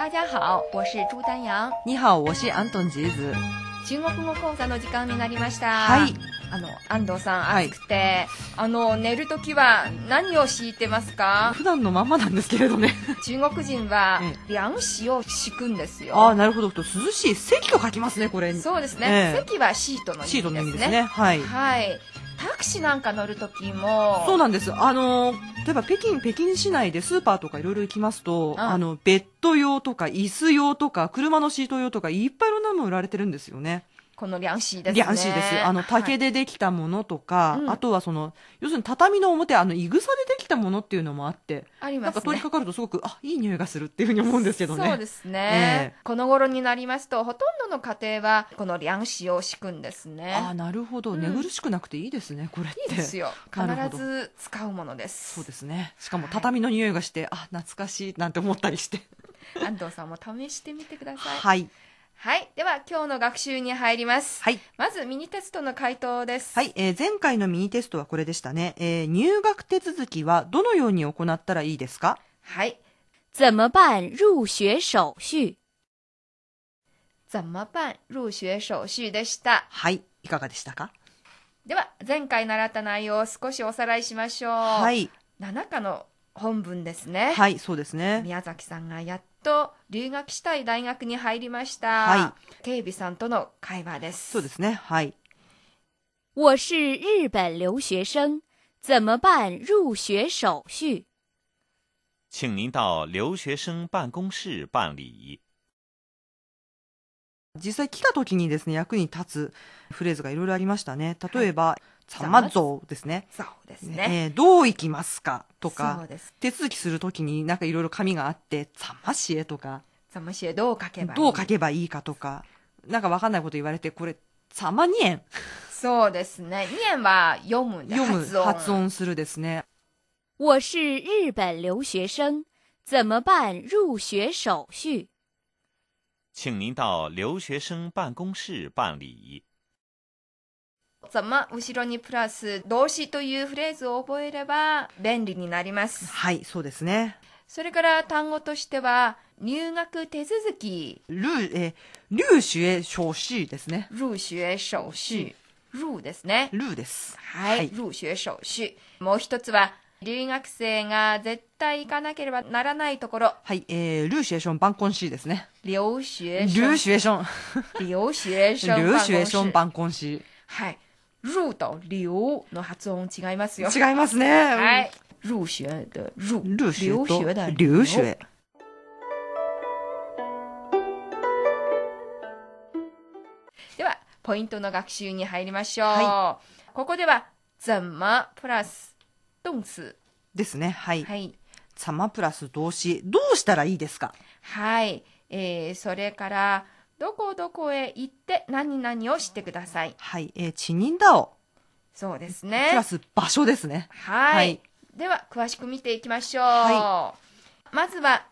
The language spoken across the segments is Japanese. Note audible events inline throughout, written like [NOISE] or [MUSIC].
大家好，我是朱丹阳。你好，我是アントンジーズ。中国語講座の時間になりました。はい。あの、安藤さん、はい暑くて、あの、寝るときは何を敷いてますか？普段のまんまなんですけれどね。中国人はえ、涼紙を敷くんですよ。ああ、なるほど。涼しい。席と書きますね、これに。そうですね、ええ席はシートの意味ですね。シートの意味ですね。はい。はい。タクシーなんか乗るときも、そうなんです。あのー例えば北京、北京市内でスーパーとかいろいろ行きますと、うんあの、ベッド用とか椅子用とか、車のシート用とか、いっぱいいろんなもの売られてるんですよね。この涼紙ですね。リャンシーです。あの、竹で。でできたものとか、うんあとはその、要するに畳の表、あの、いぐさでできたものっていうのもあって、ありますねなんか通りか。かるとすごく、あ、いい匂いがするっていうふうに思うんですけどね。そうですね、えこの頃になりますとほとんどの家庭はこの涼紙を敷くんですねああ、なるほど。うん寝苦しくなくていいですね、これって。いいですよ必ず使うものですそうですね。しかも畳の匂いがして、あ、懐かしいなんて思ったりして。安藤さんも試してみてくださいはい。はいでは今日の学習に入ります、はい。まずミニテストの回答ですはい、えー前回のミニテストはこれでしたね。えー入学手続きはどのように行ったらいいですか？はい怎么办入学手续？怎么办入学手续でした？はい。いかがでしたか？では前回習った内容を少しおさらいしましょう、はい。7課の本文ですねはい、そうですね。宮崎さんがやっと留学したい大学に入りました、は警備さんとの会話ですそうですね。はい。我是日本留学生，怎么办？入学手续？请您到留学生办公室办理。実際来た時にですね、役に立つフレーズがいろいろありましたね。例えば、ざまぞうですね。そうですね。えーどう行きますか？とそか手続きするときになんかいろいろ紙があって、ざましえとか、ざましえどう書けばいい？どう書けばいいかとか、なんかわかんないこと言われて、これ、ざまにえん。そうですね。2円は読む読む、発音。発音するですね。我是日本留学生，怎么办？入学手续？请您到留学生办公室办理。ざま後ろにプラス動詞というフレーズを覚えれば便利になりますはい、そうですね。それから単語としては入学手続きルー、えー、ルーシュエ小シですね。入学手續入ですねルーです。はい、入学手續。もう一つは、留学生が絶対行かなければならないところ、はい、えー、ルーシュエションバンコンシーですね。留学ルーシュエション、留学生ルーシュエションバンンコンシはい。入と留の発音違いますよ。ー。違いますね。はい。入学的入。留学的ルーシュエ。では、ポイントの学習に入りましょう。はここでは、怎么プラス動詞。ですね。はい。はい。サマプラス動詞。どうしたらいいですか？はい。えー、それから、どこどこへ行って何々をしてください。はい。えー、チニンダオ。そうですプねラ。ス場所ですね。はい。はいでは、詳しく見ていきましょう。はまずは、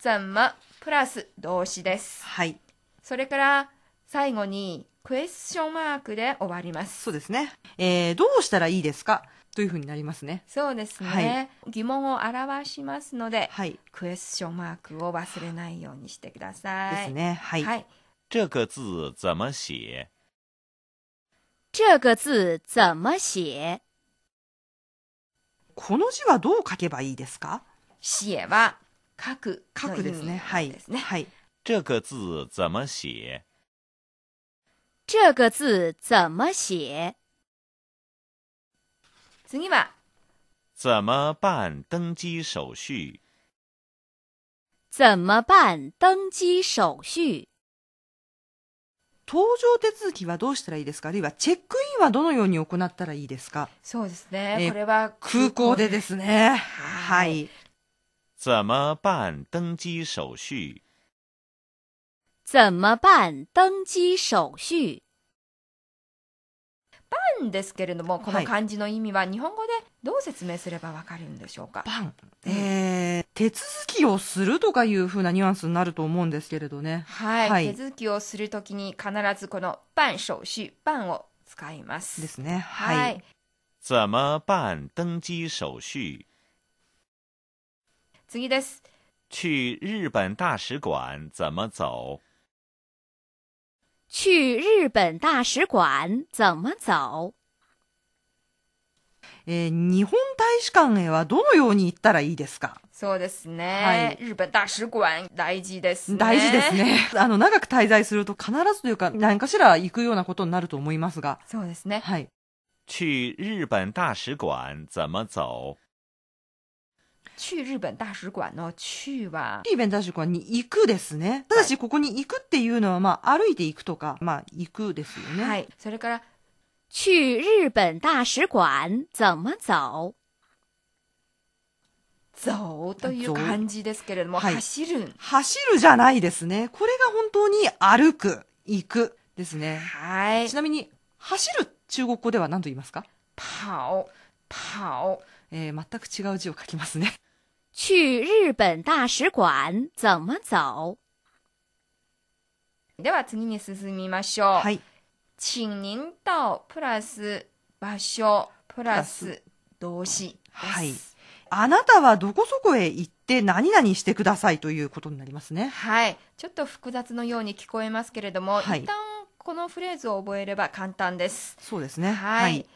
怎么プラス動詞です。はい。それから、最後に、クエスチョンマークで終わります。そうですね。えー、どうしたらいいですか？というふうになりますね。そうですね。はい疑問を表しますので、はい。クエスチョンマークを忘れないようにしてください。ですね。はい。はい。这个字怎么写？这个字怎么写？この字はどう書けばいいですか？写は書く書くですね。はい。ですね。はい。这个字怎么写？这个字怎么写？次は、怎么办登机手续？怎么办登机手续？搭乗手続きはどうしたらいいですか？あるいはチェックインはどのように行ったらいいですか？そうですね。えーこれは空港でですね。はい。怎么办登机手续？怎么办登机手续？なんですけれども、この漢字の意味は日本語でどう説明すればわかるんでしょうか？バン。えー、手続きをするとかいうふうなニュアンスになると思うんですけれどね。はい、はい手続きをするときに必ずこの办手续、办を使います。ですね。ははいい。。怎么办登机手续？次です。去日本大使馆怎么走？去日本大使馆怎么走？えー日本大使館へはどのように行ったらいいですか？そうですね。はい日本大使館、大事ですね。大事です。ね。[LAUGHS] あの、長く滞在すると必ずというか、何かしら行くようなことになると思いますが。そうですね。はい。去日本大使馆怎么走？去日本大使館の去は、リーベン大使館に行くですね。ただし、ここに行くっていうのは、まあ、歩いて行くとか、まあ、行くですよね。はい。それから、去日本大使館怎么走？走という漢字ですけれども、はい走る。走るじゃないですね。これが本当に歩く、行くですね。はいち。なみに、走る中国語では何と言いますか？跑、跑。えー全く違う字を書きますね。去日本大使館怎么走？では次に進みましょう。はい。请您到プラス場所プラス動詞です。はいあなたはどこそこへ行って何々してくださいということになりますね。はい。ちょっと複雑のように聞こえますけれども、はい一旦このフレーズを覚えれば簡単です。そうですね。はい。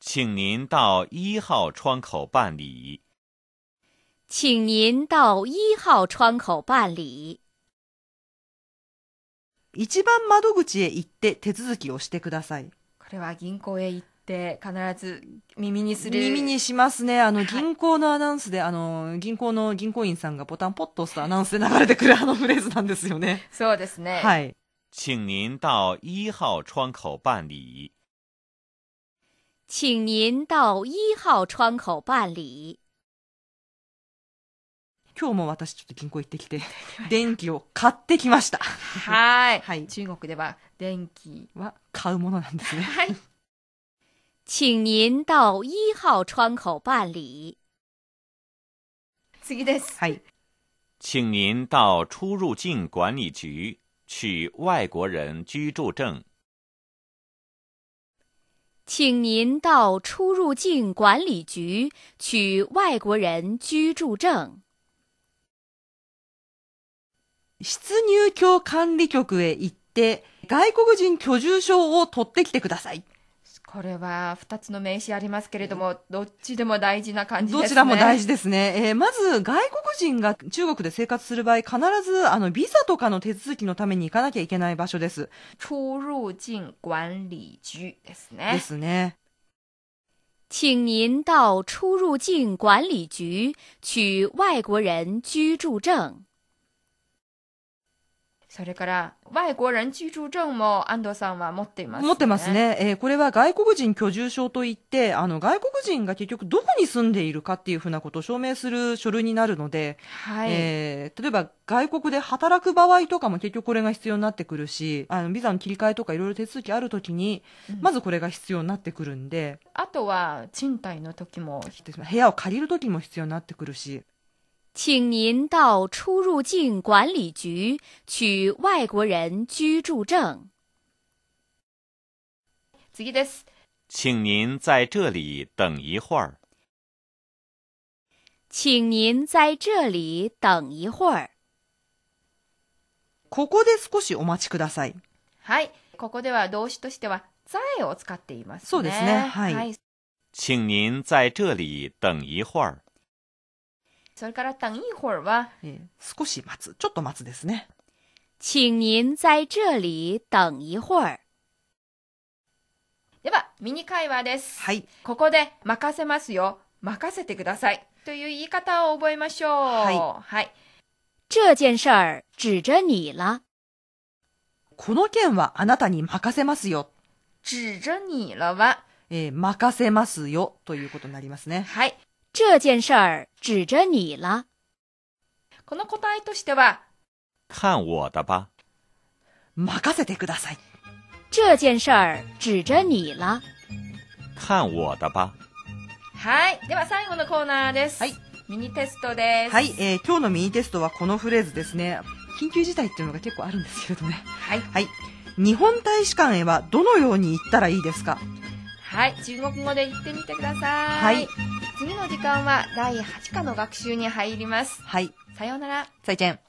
请您到一号窗口办理。请您到一号窗口办理。一番窓口へ行って手続きをしてください。これは銀行へ行って必ず耳にする。耳にしますね。あの、はい銀行のアナウンスで、あの、銀行の銀行員さんがボタンポッと押すとアナウンスで流れてくる [LAUGHS] あのフレーズなんですよね。そうですね。はい。请您到一号窗口办理。请您到一号窗口办理。今日も私ちょっと銀行行ってきて、[LAUGHS] 電気を買ってきました。はい。[LAUGHS] はい中国では電気。は買うものなんですね。[LAUGHS] はい。请您到一号窗口办理。次です。はい。请您到出入境管理局取外国人居住证。请您到出入境管理局取外国人居住证。出入境管理局へ行って、外国人居住証を取ってきてください。これは2つの名詞ありますけれども、どっちでも大事な感じですね。どちらも大事。事ですね。えーまず、外国人が中国で生活する場合、必ず、あの、ビザとかの手続きのために行かなきゃいけない場所です。出入境管理局ですね。ですね。请您到出入境管理局取外国人居住证。それから、外国人居住证も安藤さんは持っています、持ってます。ね。えーこれは外国人居住証といって、あの、外国人が結局どこに住んでいるかっていうふうなことを証明する書類になるので、はい。えー例えば外国で働く場合とかも結局これが必要になってくるし、あの、ビザの切り替えとかいろいろ手続きあるときに、うんまずこれが必要になってくるんで、あとは、賃貸の時も、部屋を借りるときも必要になってくるし、请您到出入境管理局取外国人居住证。次です。请您在这里等一会儿。请您在这里等一会儿。ここで少しお待ちください。はい。ここでは動詞としては、在を使っていますね。そうですねはいはい。请您在这里等一会儿。 それから、等一会儿は、えー少し待つ。ちょっと待つですね。请您在这里等一会儿。では、ミニ会話です。はい。ここで、任せますよ。任せてください。という言い方を覚えましょう。はいはい。这件事儿指着你了。この件はあなたに任せますよ。指着你了は、えー任せますよということになりますね。はい。这件事儿指着你了。この答えとしては、看我的吧。任せてください。这件事儿指着你了。看我的吧。はい。では最後のコーナーです。はい。ミニテストです。はい、えー今日のミニテストはこのフレーズですね。緊急事態っていうのが結構あるんですけれどね。はい。はい。日本大使館へはどのように行ったらいいですか？はい。中国語で言ってみてください。はい。次の時間は第8課の学習に入ります。はい。さようなら。再见。